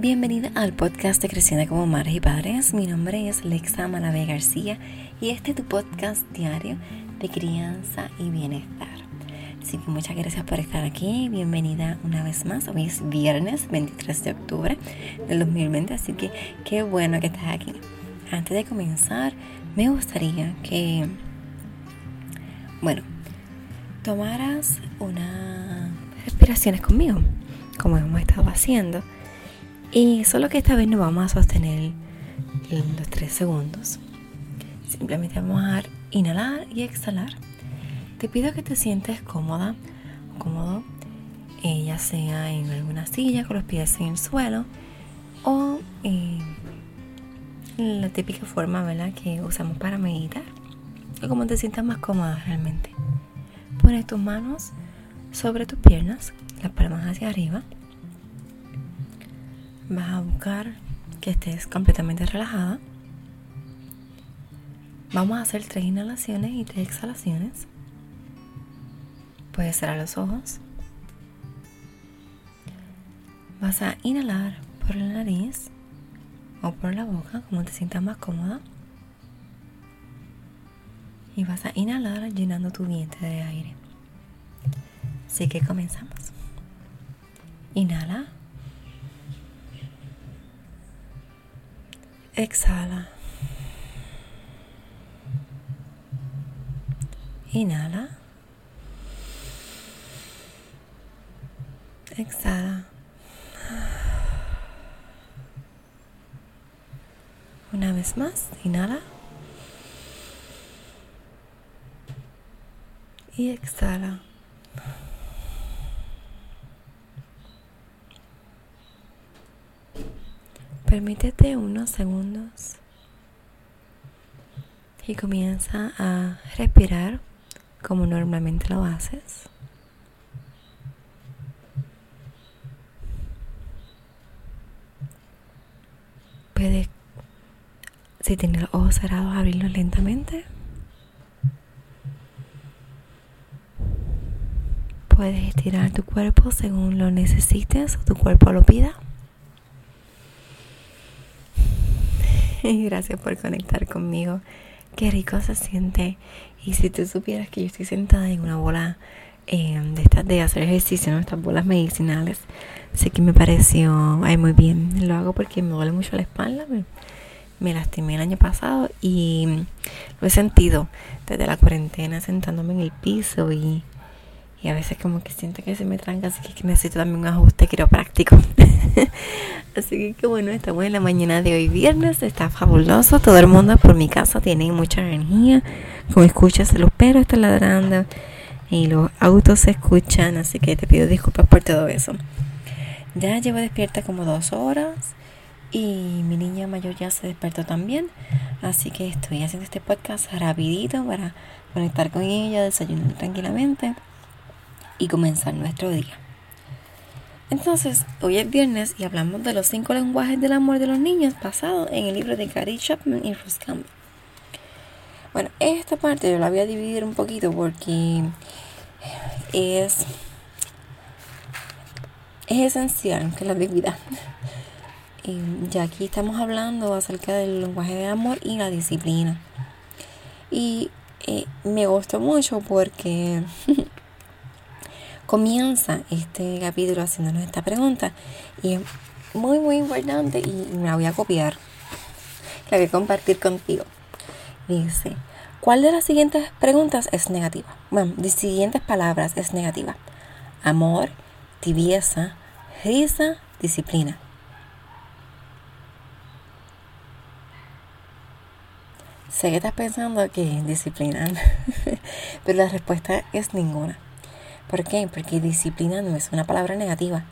Bienvenida al podcast de Creciendo como Madres y Padres. Mi nombre es Lexa Manabe García y este es tu podcast diario de crianza y bienestar. Así que muchas gracias por estar aquí. Bienvenida una vez más. Hoy es viernes 23 de octubre del 2020, así que qué bueno que estás aquí. Antes de comenzar, me gustaría que, bueno, tomaras unas respiraciones conmigo, como hemos estado haciendo y solo que esta vez no vamos a sostener los tres segundos. Simplemente vamos a inhalar y exhalar. Te pido que te sientes cómoda o cómodo, eh, ya sea en alguna silla con los pies en el suelo o en la típica forma ¿verdad? que usamos para meditar o como te sientas más cómoda realmente. Pones tus manos sobre tus piernas, las palmas hacia arriba vas a buscar que estés completamente relajada. Vamos a hacer tres inhalaciones y tres exhalaciones. Puedes cerrar los ojos. Vas a inhalar por la nariz o por la boca, como te sientas más cómoda. Y vas a inhalar llenando tu vientre de aire. Así que comenzamos. Inhala. Exhala. Inhala. Exhala. Una vez más, inhala. Y exhala. Permítete unos segundos y comienza a respirar como normalmente lo haces. Puedes, si tienes los ojos cerrados, abrirlos lentamente. Puedes estirar tu cuerpo según lo necesites o tu cuerpo lo pida. y gracias por conectar conmigo. Qué rico se siente. Y si tú supieras que yo estoy sentada en una bola em, de estas de hacer ejercicio, ¿no? estas bolas medicinales, sé que me pareció ay, muy bien. Lo hago porque me duele mucho la espalda. Me, lastimé el año pasado y lo he sentido desde la cuarentena sentándome en el piso y y a veces como que siento que se me tranca, así que necesito también un ajuste quiropráctico. así que bueno, estamos en la mañana de hoy viernes, está fabuloso, todo el mundo por mi casa tiene mucha energía, como escuchas los perros están ladrando y los autos se escuchan, así que te pido disculpas por todo eso. Ya llevo despierta como dos horas y mi niña mayor ya se despertó también, así que estoy haciendo este podcast rapidito para conectar con ella, desayunar tranquilamente y comenzar nuestro día. Entonces, hoy es viernes y hablamos de los cinco lenguajes del amor de los niños basado en el libro de Gary Chapman y Russ Campbell. Bueno, esta parte yo la voy a dividir un poquito porque es, es esencial que la vida. Y ya aquí estamos hablando acerca del lenguaje de amor y la disciplina. Y eh, me gustó mucho porque comienza este capítulo haciéndonos esta pregunta y es muy muy importante y me la voy a copiar. La voy a compartir contigo. Dice, ¿cuál de las siguientes preguntas es negativa? Bueno, de siguientes palabras es negativa. Amor, tibieza, risa, disciplina. Sé que estás pensando que disciplina, pero la respuesta es ninguna. ¿Por qué? Porque disciplina no es una palabra negativa.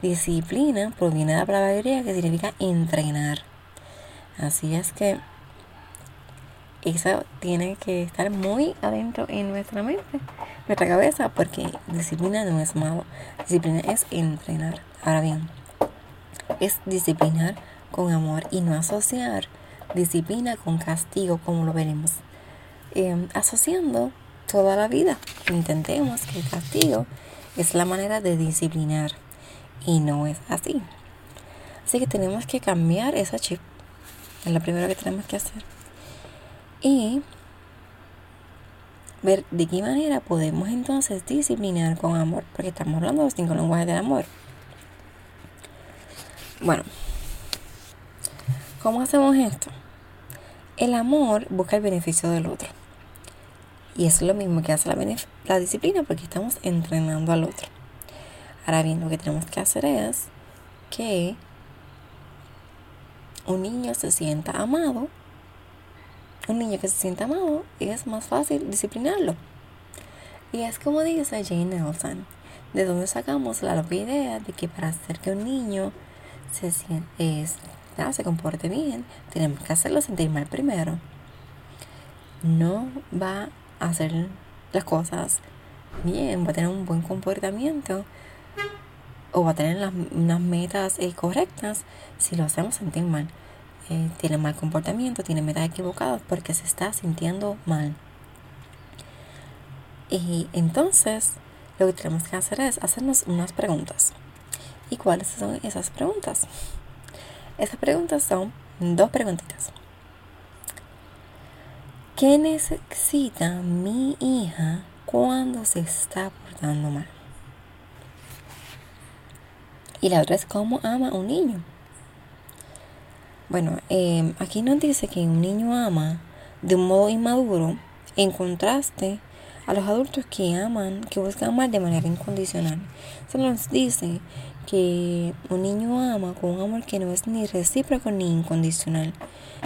Disciplina proviene de la palabra griega que significa entrenar. Así es que eso tiene que estar muy adentro en nuestra mente, nuestra cabeza, porque disciplina no es malo. Disciplina es entrenar. Ahora bien, es disciplinar con amor y no asociar disciplina con castigo, como lo veremos. Em, asociando toda la vida. Intentemos que el castigo es la manera de disciplinar y no es así. Así que tenemos que cambiar esa chip. Es lo primero que tenemos que hacer. Y ver de qué manera podemos entonces disciplinar con amor, porque estamos hablando de los cinco lenguajes del amor. Bueno, ¿cómo hacemos esto? El amor busca el beneficio del otro. Y es lo mismo que hace la, disciplina porque estamos entrenando al otro. Ahora bien, lo que tenemos que hacer es que un niño se sienta amado. Un niño que se sienta amado es más fácil disciplinarlo. Y es como dice Jane Nelson, de donde sacamos la loca idea de que para hacer que un niño se, es, se comporte bien, tenemos que hacerlo sentir mal primero. No va hacer las cosas bien, va a tener un buen comportamiento o va a tener las, unas metas eh, correctas si lo hacemos sentir mal. Eh, tiene mal comportamiento, tiene metas equivocadas porque se está sintiendo mal. Y entonces lo que tenemos que hacer es hacernos unas preguntas. ¿Y cuáles son esas preguntas? Esas preguntas son dos preguntitas. ¿Qué necesita mi hija cuando se está portando mal? Y la otra es cómo ama un niño. Bueno, em, aquí nos dice que un niño ama de un modo inmaduro en contraste a los adultos que aman, que buscan amar de manera incondicional. Se nos dice que un niño ama con un amor que no es ni recíproco ni incondicional,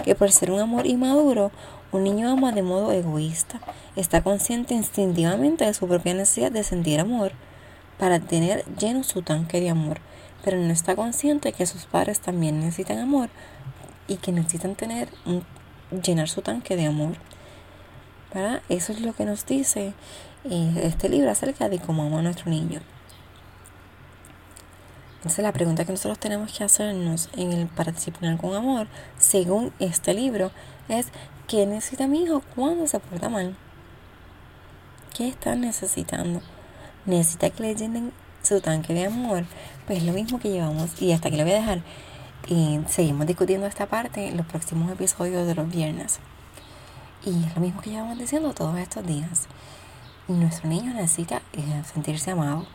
que por ser un amor inmaduro, un niño ama de modo egoísta, está consciente instintivamente de su propia necesidad de sentir amor para tener lleno su tanque de amor, pero no está consciente que sus padres también necesitan amor y que necesitan tener llenar su tanque de amor. Eso es lo que nos dice eh, este libro acerca de cómo ama a nuestro niño. Entonces la pregunta que nosotros tenemos que hacernos en el para disciplinar con amor, según este libro, es ¿qué necesita mi hijo cuando se porta mal? ¿Qué está necesitando? ¿Necesita que le llenen su tanque de amor? Pues lo mismo que llevamos, y hasta aquí lo voy a dejar. Y seguimos discutiendo esta parte en los próximos episodios de los viernes. Y es lo mismo que llevamos diciendo todos estos días. Nuestro niño necesita eh, sentirse amado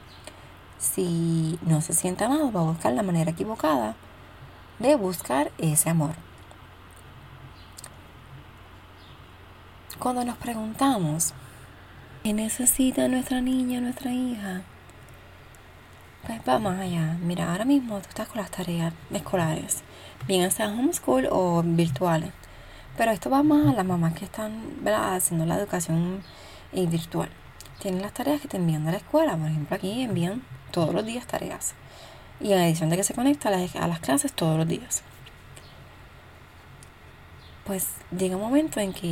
si no se siente amado, va a buscar la manera equivocada de buscar ese amor. Cuando nos preguntamos, ¿qué necesita nuestra niña, nuestra hija? Pues va más allá. Mira, ahora mismo tú estás con las tareas escolares, bien sean homeschool o virtuales. Pero esto va más a las mamás que están haciendo la educación eh, virtual. Tienen las tareas que te envían de la escuela. Por ejemplo, aquí envían todos los días tareas. Y en adición de que se conecta a las, clases todos los días. Pues llega un momento en que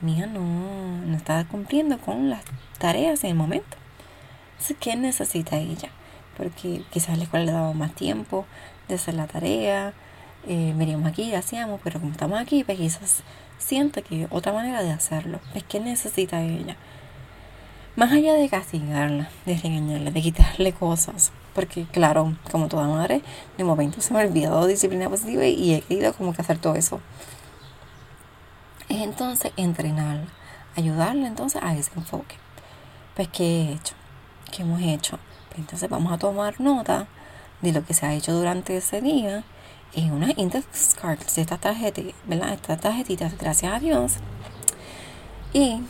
mi hija no, no está cumpliendo con las tareas en el momento. Entonces, ¿qué necesita ella? Porque quizás la escuela le daba más tiempo de hacer la tarea, eh, veníamos aquí hacíamos, pero como estamos aquí, pues quizás siente que otra manera de hacerlo. Es que necesita ella. Más allá de castigarla, de regañarla, de quitarle cosas, porque claro, como toda madre, de momento se me ha olvidado disciplina positiva y he querido como que hacer todo eso. Es entonces entrenarla, ayudarla entonces a ese enfoque. Pues, ¿qué he hecho? ¿Qué hemos hecho? Pues entonces vamos a tomar nota de lo que se ha hecho durante ese día en una index card de estas tarjetas, ¿verdad? Estas tarjetitas, gracias a Dios. Y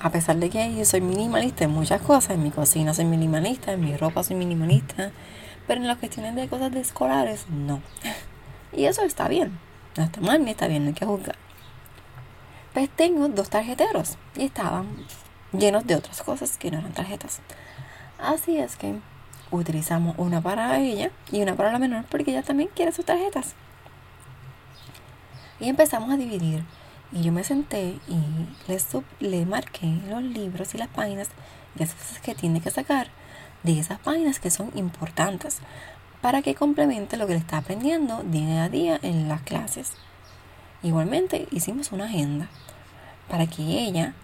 a pesar de que yo soy minimalista en muchas cosas, en mi cocina soy minimalista, en mi ropa soy minimalista, pero en las cuestiones de cosas de escolares, no. Y eso está bien, no está mal ni está bien, no hay que juzgar. Pues tengo dos tarjeteros y estaban llenos de otras cosas que no eran tarjetas. Así es que utilizamos una para ella y una para la menor porque ella también quiere sus tarjetas. Y empezamos a dividir y yo me senté y le, le marqué los libros y las páginas y las cosas que tiene que sacar de esas páginas que son importantes para que complemente lo que le está aprendiendo día a día en las clases. Igualmente hicimos una agenda para que ella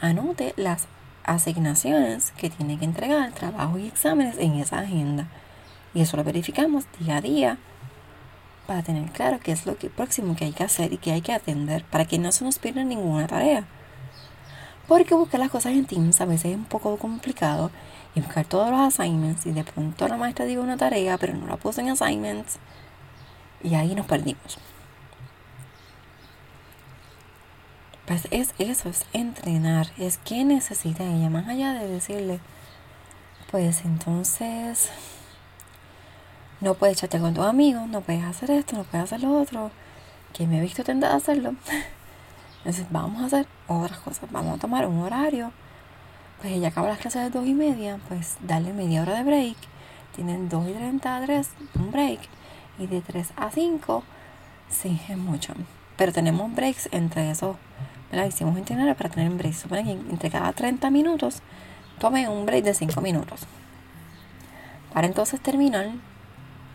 anote las asignaciones que tiene que entregar, trabajo y exámenes en esa agenda. Y eso lo verificamos día a día para tener claro qué es lo que próximo que hay que hacer y qué hay que atender para que no se nos pierda ninguna tarea. Porque buscar las cosas en Teams a veces es un poco complicado y buscar todos los assignments y de pronto la maestra diga una tarea pero no la puso en assignments y ahí nos perdimos. Pues es eso, es entrenar, es que necesita ella, más allá de decirle, pues entonces no puedes echarte con tus amigos, no puedes hacer esto, no puedes hacer lo otro, que me he visto tentar a hacerlo. Entonces vamos a hacer otras cosas, vamos a tomar un horario. Pues ella acaba las clases de dos y media, pues darle media hora de break. Tienen dos y treinta a tres, un break. Y de tres a cinco, sí, es mucho. Pero tenemos breaks entre esos la hicimos entrenar para tener un break. Supone que entre cada 30 minutos tome un break de 5 minutos. Para entonces terminar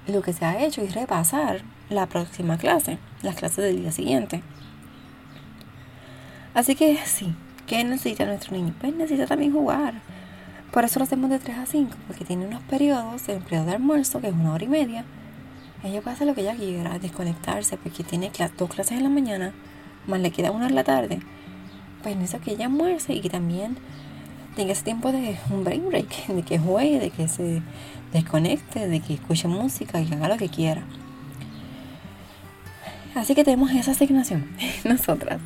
lo que se ha hecho y repasar la próxima clase, las clases del día siguiente. Así que sí, ¿qué necesita nuestro niño? Pues necesita también jugar. Por eso lo hacemos de 3 a 5, porque tiene unos periodos, el periodo de almuerzo, que es una hora y media. Ella puede hacer lo que ella quiera, desconectarse, porque tiene dos clases en la mañana más le queda una en la tarde, pues eso que ella almuerce y que también tenga ese tiempo de un break break, de que juegue, de que se desconecte, de que escuche música y haga lo que quiera. Así que tenemos esa asignación, nosotras.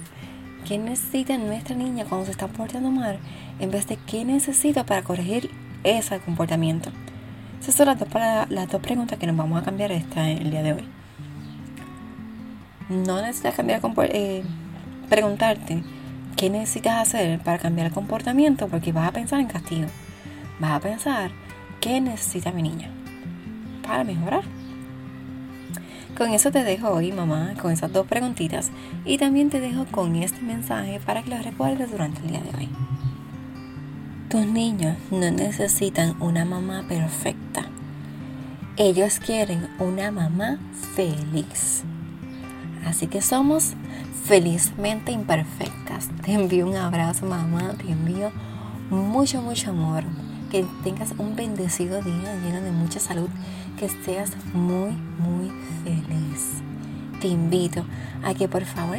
¿Qué necesita nuestra niña cuando se está portando mal? En vez de qué necesita para corregir ese comportamiento. Esas son las dos, las dos preguntas que nos vamos a cambiar esta, el día de hoy no necesitas cambiar eh, preguntarte qué necesitas hacer para cambiar el comportamiento porque vas a pensar en castigo. Vas a pensar qué necesita mi niña para mejorar. Con eso te dejo hoy, mamá, con esas dos preguntitas y también te dejo con este mensaje para que lo recuerdes durante el día de hoy. Tus niños no necesitan una mamá perfecta. Ellos quieren una mamá feliz. Así que somos felizmente imperfectas. Te envío un abrazo, mamá. Te envío mucho, mucho amor. Que tengas un bendecido día lleno de mucha salud. Que seas muy, muy feliz. Te invito a que por favor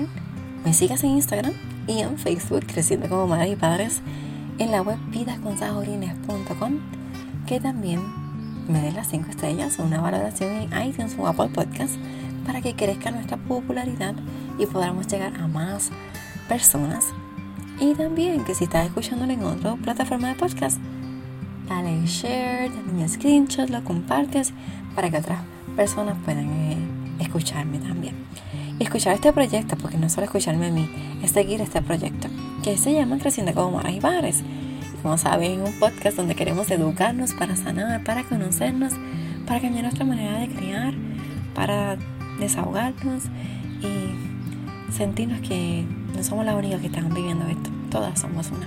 me sigas en Instagram y en Facebook, Creciendo como Madres y Padres, en la web vidasconsajorines.com, que también me des las 5 estrellas o una valoración en iTunes o Apple Podcast para que crezca nuestra popularidad y podamos llegar a más personas. Y también que si estás escuchándolo en otra plataforma de podcast, dale share, dale un screenshot, lo compartes para que otras personas puedan eh, escucharme también. Escuchar este proyecto, porque no solo escucharme a mí, es seguir este proyecto, que se llama Creciendo como Maras y Bares. Como saben, es un podcast donde queremos educarnos para sanar, para conocernos, para cambiar nuestra manera de criar, para desahogarnos y sentirnos que no somos las únicas que están viviendo esto. Todas somos una.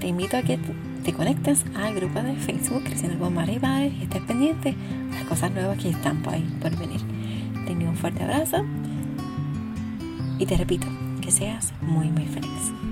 Te invito a que te conectes al grupo de Facebook Creciendo con María y y estés pendiente a las cosas nuevas que están por ahí por venir. Te envío un fuerte abrazo y te repito seas muy muy feliz.